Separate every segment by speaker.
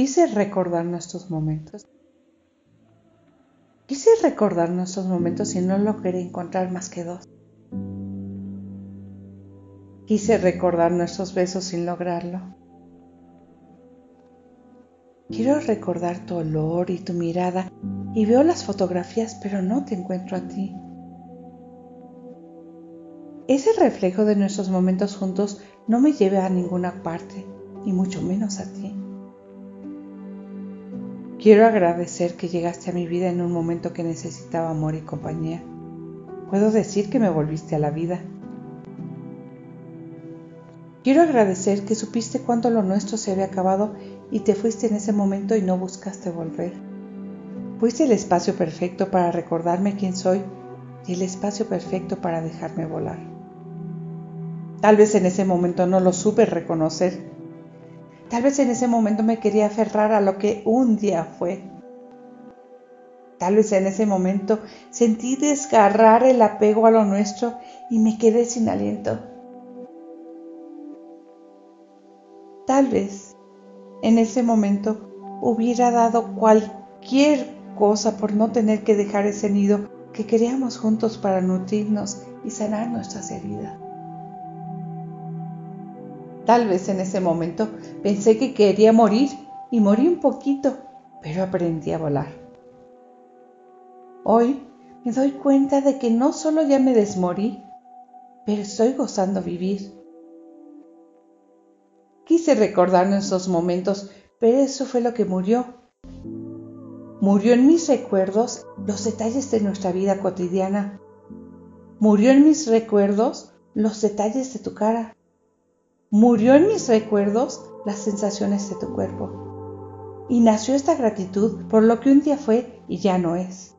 Speaker 1: Quise recordar nuestros momentos. Quise recordar nuestros momentos y no logré encontrar más que dos. Quise recordar nuestros besos sin lograrlo. Quiero recordar tu olor y tu mirada y veo las fotografías pero no te encuentro a ti. Ese reflejo de nuestros momentos juntos no me lleva a ninguna parte, y mucho menos a ti. Quiero agradecer que llegaste a mi vida en un momento que necesitaba amor y compañía. Puedo decir que me volviste a la vida Quiero agradecer que supiste cuánto lo nuestro se había acabado y te fuiste en ese momento y no buscaste volver. Fuiste el espacio perfecto para recordarme quién soy y el espacio perfecto para dejarme volar. Tal vez en ese momento no lo supe reconocer. Tal vez en ese momento me quería aferrar a lo que un día fue. Tal vez en ese momento sentí desgarrar el apego a lo nuestro y me quedé sin aliento. Tal vez en ese momento hubiera dado cualquier cosa por no tener que dejar ese nido que queríamos juntos para nutrirnos y sanar nuestras heridas. Tal vez en ese momento pensé que quería morir y morí un poquito, pero aprendí a volar. Hoy me doy cuenta de que no solo ya me desmorí, pero estoy gozando vivir Quise recordar nuestros momentos, pero eso fue lo que murió. Murió en mis recuerdos los detalles de nuestra vida cotidiana. Murió en mis recuerdos los detalles de tu cara. Murió en mis recuerdos las sensaciones de tu cuerpo. Y nació esta gratitud por lo que un día fue y ya no es.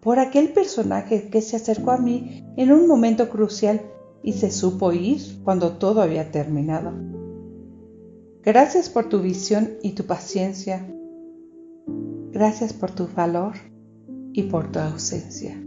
Speaker 1: Por aquel personaje que se acercó a mí en un momento crucial y se supo ir cuando todo había terminado. Gracias por tu visión y tu paciencia. Gracias por tu valor y por tu ausencia.